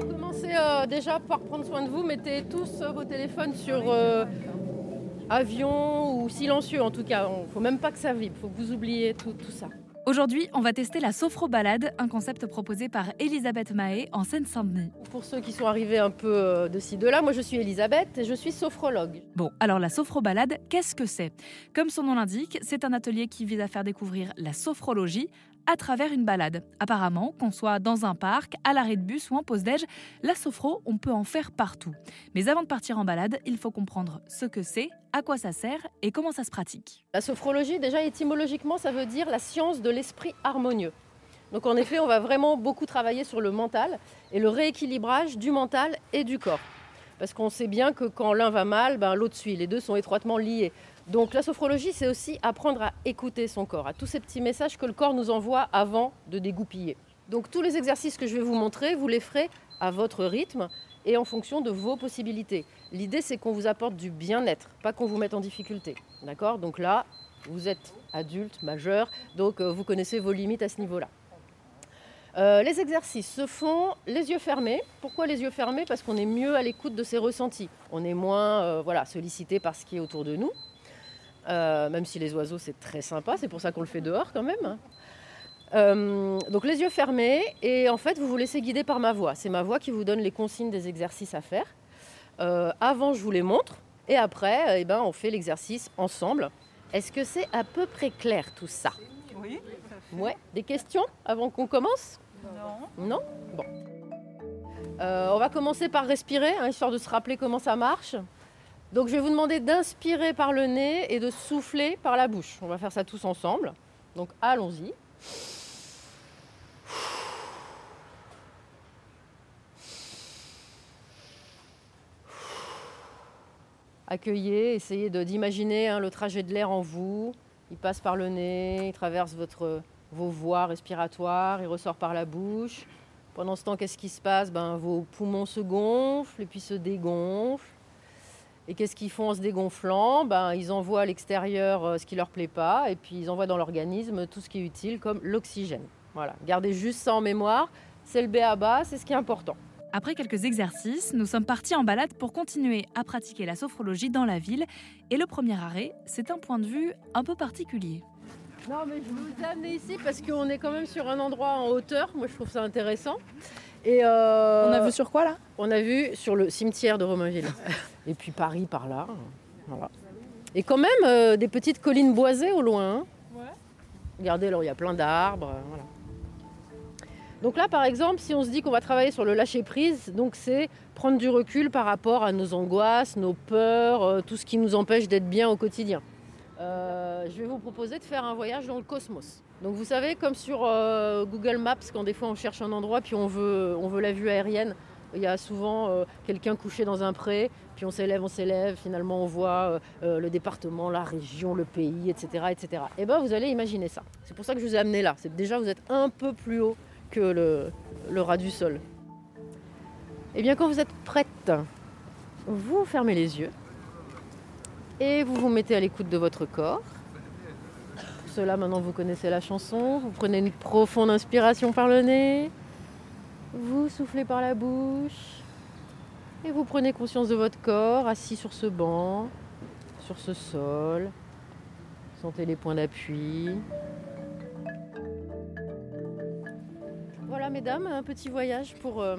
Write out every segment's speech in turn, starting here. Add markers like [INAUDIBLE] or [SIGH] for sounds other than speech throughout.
Commencez euh, déjà par prendre soin de vous. Mettez tous euh, vos téléphones sur euh, avion ou silencieux en tout cas. Il ne faut même pas que ça vibre. Il faut que vous oubliez tout, tout ça. Aujourd'hui, on va tester la sophrobalade, un concept proposé par Elisabeth Mahé en Seine-Saint-Denis. Pour ceux qui sont arrivés un peu de ci, de là, moi je suis Elisabeth et je suis sophrologue. Bon, alors la sophrobalade, qu'est-ce que c'est? Comme son nom l'indique, c'est un atelier qui vise à faire découvrir la sophrologie à travers une balade. Apparemment, qu'on soit dans un parc, à l'arrêt de bus ou en pause déj, la sophro, on peut en faire partout. Mais avant de partir en balade, il faut comprendre ce que c'est, à quoi ça sert et comment ça se pratique. La sophrologie, déjà étymologiquement, ça veut dire la science de l'esprit harmonieux. Donc en effet, on va vraiment beaucoup travailler sur le mental et le rééquilibrage du mental et du corps. Parce qu'on sait bien que quand l'un va mal, ben, l'autre suit. Les deux sont étroitement liés. Donc la sophrologie, c'est aussi apprendre à écouter son corps, à tous ces petits messages que le corps nous envoie avant de dégoupiller. Donc tous les exercices que je vais vous montrer, vous les ferez à votre rythme et en fonction de vos possibilités. L'idée, c'est qu'on vous apporte du bien-être, pas qu'on vous mette en difficulté. D'accord? Donc là, vous êtes adulte, majeur, donc euh, vous connaissez vos limites à ce niveau-là. Euh, les exercices se font les yeux fermés. Pourquoi les yeux fermés? Parce qu'on est mieux à l'écoute de ses ressentis. On est moins euh, voilà, sollicité par ce qui est autour de nous. Euh, même si les oiseaux c'est très sympa, c'est pour ça qu'on le fait dehors quand même. Euh, donc les yeux fermés et en fait vous vous laissez guider par ma voix. C'est ma voix qui vous donne les consignes des exercices à faire. Euh, avant je vous les montre et après eh ben, on fait l'exercice ensemble. Est-ce que c'est à peu près clair tout ça? Oui. Ouais. Des questions avant qu'on commence? Non. Non? Bon. On va commencer par respirer, hein, histoire de se rappeler comment ça marche. Donc je vais vous demander d'inspirer par le nez et de souffler par la bouche. On va faire ça tous ensemble. Donc allons-y. Accueillez, essayez d'imaginer hein, le trajet de l'air en vous. Il passe par le nez, il traverse votre, vos voies respiratoires, il ressort par la bouche. Pendant ce temps, qu'est-ce qui se passe? Ben, Vos poumons se gonflent et puis se dégonflent. Et qu'est-ce qu'ils font en se dégonflant? Ben, Ils envoient à l'extérieur euh, ce qui leur plaît pas et puis ils envoient dans l'organisme tout ce qui est utile comme l'oxygène. Voilà, gardez juste ça en mémoire. C'est le B à bas, c'est ce qui est important. Après quelques exercices, nous sommes partis en balade pour continuer à pratiquer la sophrologie dans la ville. Et le premier arrêt, c'est un point de vue un peu particulier. Non, mais je vous amené ici parce qu'on est quand même sur un endroit en hauteur. Moi, je trouve ça intéressant. Et euh, On a vu sur quoi là? On a vu sur le cimetière de Romainville. Et puis Paris par là. Voilà. Et quand même euh, des petites collines boisées au loin. hein. Ouais. Regardez, alors il y a plein d'arbres. euh, voilà. Donc là, par exemple, si on se dit qu'on va travailler sur le lâcher prise, donc c'est prendre du recul par rapport à nos angoisses, nos peurs, euh, tout ce qui nous empêche d'être bien au quotidien. Euh, je vais vous proposer de faire un voyage dans le cosmos. Donc vous savez, comme sur euh, Google Maps, quand des fois on cherche un endroit puis on veut, on veut la vue aérienne, il y a souvent euh, quelqu'un couché dans un pré, puis on s'élève, on s'élève, finalement on voit euh, euh, le département, la région, le pays, etc. etc. Et bien vous allez imaginer ça. C'est pour ça que je vous ai amené là. C'est déjà vous êtes un peu plus haut que le, le ras du sol. Et bien quand vous êtes prête, vous fermez les yeux et vous vous mettez à l'écoute de votre corps. Cela, maintenant vous connaissez la chanson. Vous prenez une profonde inspiration par le nez. Vous soufflez par la bouche. Et vous prenez conscience de votre corps assis sur ce banc, sur ce sol. Sentez les points d'appui. Voilà, mesdames, un petit voyage pour euh,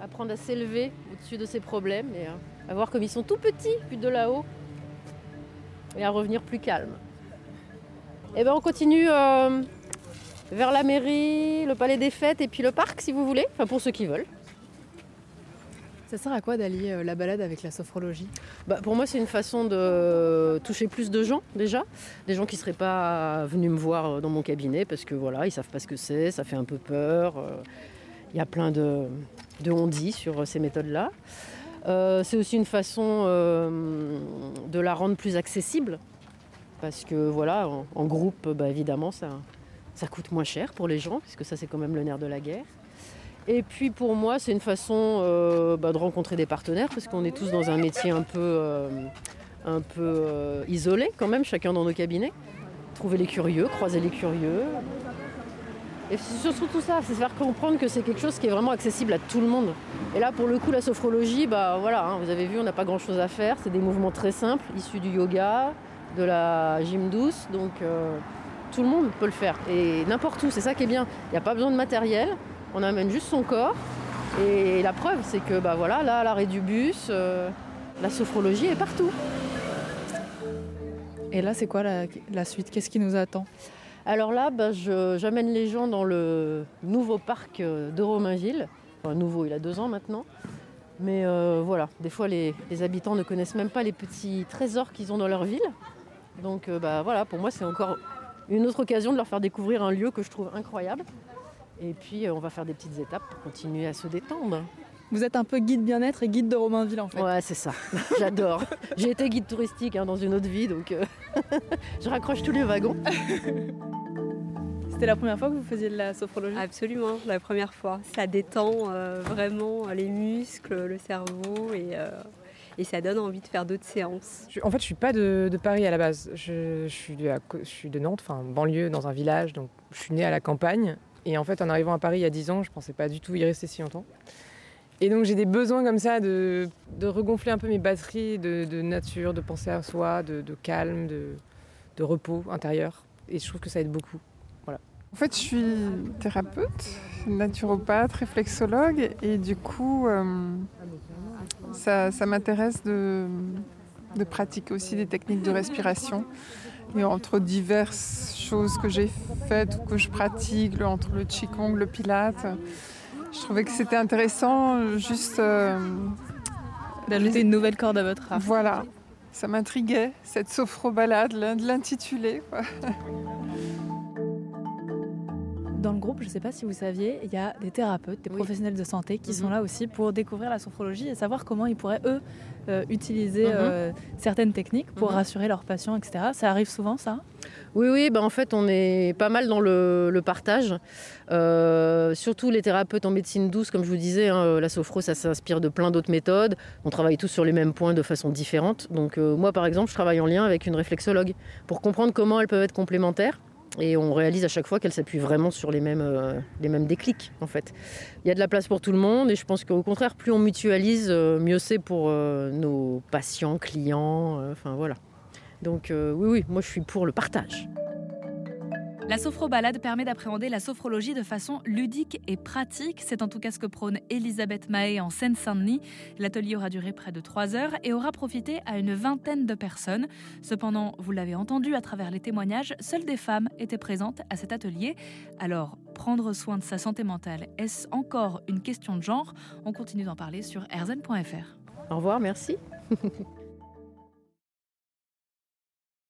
apprendre à s'élever au-dessus de ses problèmes et à- à voir comme ils sont tout petits vu de là-haut et à revenir plus calme. Et bien on continue euh, vers la mairie, le palais des fêtes et puis le parc si vous voulez, enfin pour ceux qui veulent. Ça sert à quoi d'allier euh, la balade avec la sophrologie? Bah, pour moi c'est une façon de toucher plus de gens déjà, des gens qui ne seraient pas venus me voir euh, dans mon cabinet parce que voilà, ils savent pas ce que c'est, ça fait un peu peur. Il y a plein de, de on-dit sur ces méthodes-là. Euh, c'est aussi une façon euh, de la rendre plus accessible parce que voilà, en, groupe, bah, évidemment, ça, ça coûte moins cher pour les gens puisque ça c'est quand même le nerf de la guerre. Et puis pour moi, c'est une façon euh, bah, de rencontrer des partenaires parce qu'on est tous dans un métier un peu, euh, un peu euh, isolé quand même, chacun dans nos cabinets. Trouver les curieux, croiser les curieux. Et c'est surtout ça, c'est faire comprendre que c'est quelque chose qui est vraiment accessible à tout le monde. Et là, pour le coup, la sophrologie, bah voilà, hein, vous avez vu, on n'a pas grand-chose à faire. C'est des mouvements très simples, issus du yoga, de la gym douce, donc euh, tout le monde peut le faire. Et n'importe où, c'est ça qui est bien. Il n'y a pas besoin de matériel, on amène juste son corps. Et la preuve, c'est que bah voilà, là, à l'arrêt du bus, euh, la sophrologie est partout. Et là, c'est quoi la, la suite? Qu'est-ce qui nous attend? Alors là, bah, j'amène les gens dans le nouveau parc euh, de Romainville. Enfin, nouveau, il a deux ans maintenant. Mais euh, voilà, des fois, les, les habitants ne connaissent même pas les petits trésors qu'ils ont dans leur ville. Donc euh, bah, voilà, pour moi, c'est encore une autre occasion de leur faire découvrir un lieu que je trouve incroyable. Et puis, euh, on va faire des petites étapes pour continuer à se détendre. Vous êtes un peu guide bien-être et guide de Romainville en fait. Ouais, c'est ça. [LAUGHS] J'adore. J'ai été guide touristique hein, dans une autre vie, donc euh, [LAUGHS] je raccroche tous les wagons. [LAUGHS] C'était la première fois que vous faisiez de la sophrologie? Absolument, la première fois. Ça détend euh, vraiment les muscles, le cerveau et, euh, et ça donne envie de faire d'autres séances. Je- en fait, je suis pas de, de Paris à la base. Je, je suis, de, à co- je suis de Nantes, enfin banlieue, dans un village. Donc, je suis née à la campagne. Et en fait, en arrivant à Paris il y a 10 ans, je pensais pas du tout y rester si longtemps. Et donc, j'ai des besoins comme ça de, de regonfler un peu mes batteries de, de nature, de penser à soi, de, de calme, de, de repos intérieur. Et je trouve que ça aide beaucoup. En fait, je suis thérapeute, naturopathe, réflexologue et du coup, euh, ça, ça m'intéresse de, de pratiquer aussi des techniques de respiration. Et entre diverses choses que j'ai faites ou que je pratique, entre le qigong, le pilate, je trouvais que c'était intéressant juste... euh, D'ajouter une nouvelle corde à votre arc. voilà, ça m'intriguait, cette sophro-balade, l'in- de l'intituler. quoi. Dans le groupe, je ne sais pas si vous saviez, il y a des thérapeutes, des Oui. professionnels de santé qui Mhm. sont là aussi pour découvrir la sophrologie et savoir comment ils pourraient, eux, euh, utiliser Mhm. euh, certaines techniques pour Mhm. rassurer leurs patients, etc. Ça arrive souvent, ça? Oui, oui, bah en fait, on est pas mal dans le, le partage. Euh, surtout les thérapeutes en médecine douce, comme je vous disais, hein, la sophro, ça s'inspire de plein d'autres méthodes. On travaille tous sur les mêmes points de façon différente. Donc, euh, moi, par exemple, je travaille en lien avec une réflexologue pour comprendre comment elles peuvent être complémentaires. Et on réalise à chaque fois qu'elles s'appuient vraiment sur les mêmes, euh, les mêmes déclics, en fait. Il y a de la place pour tout le monde et je pense qu'au contraire, plus on mutualise, euh, mieux c'est pour euh, nos patients, clients, enfin voilà. Donc oui, oui, moi je suis pour le partage. La sophrobalade permet d'appréhender la sophrologie de façon ludique et pratique. C'est en tout cas ce que prône Elisabeth Mahé en Seine-Saint-Denis. L'atelier aura duré près de trois heures et aura profité à une vingtaine de personnes. Cependant, vous l'avez entendu à travers les témoignages, seules des femmes étaient présentes à cet atelier. Alors, prendre soin de sa santé mentale, est-ce encore une question de genre? On continue d'en parler sur rzn.fr. Au revoir, merci. [LAUGHS]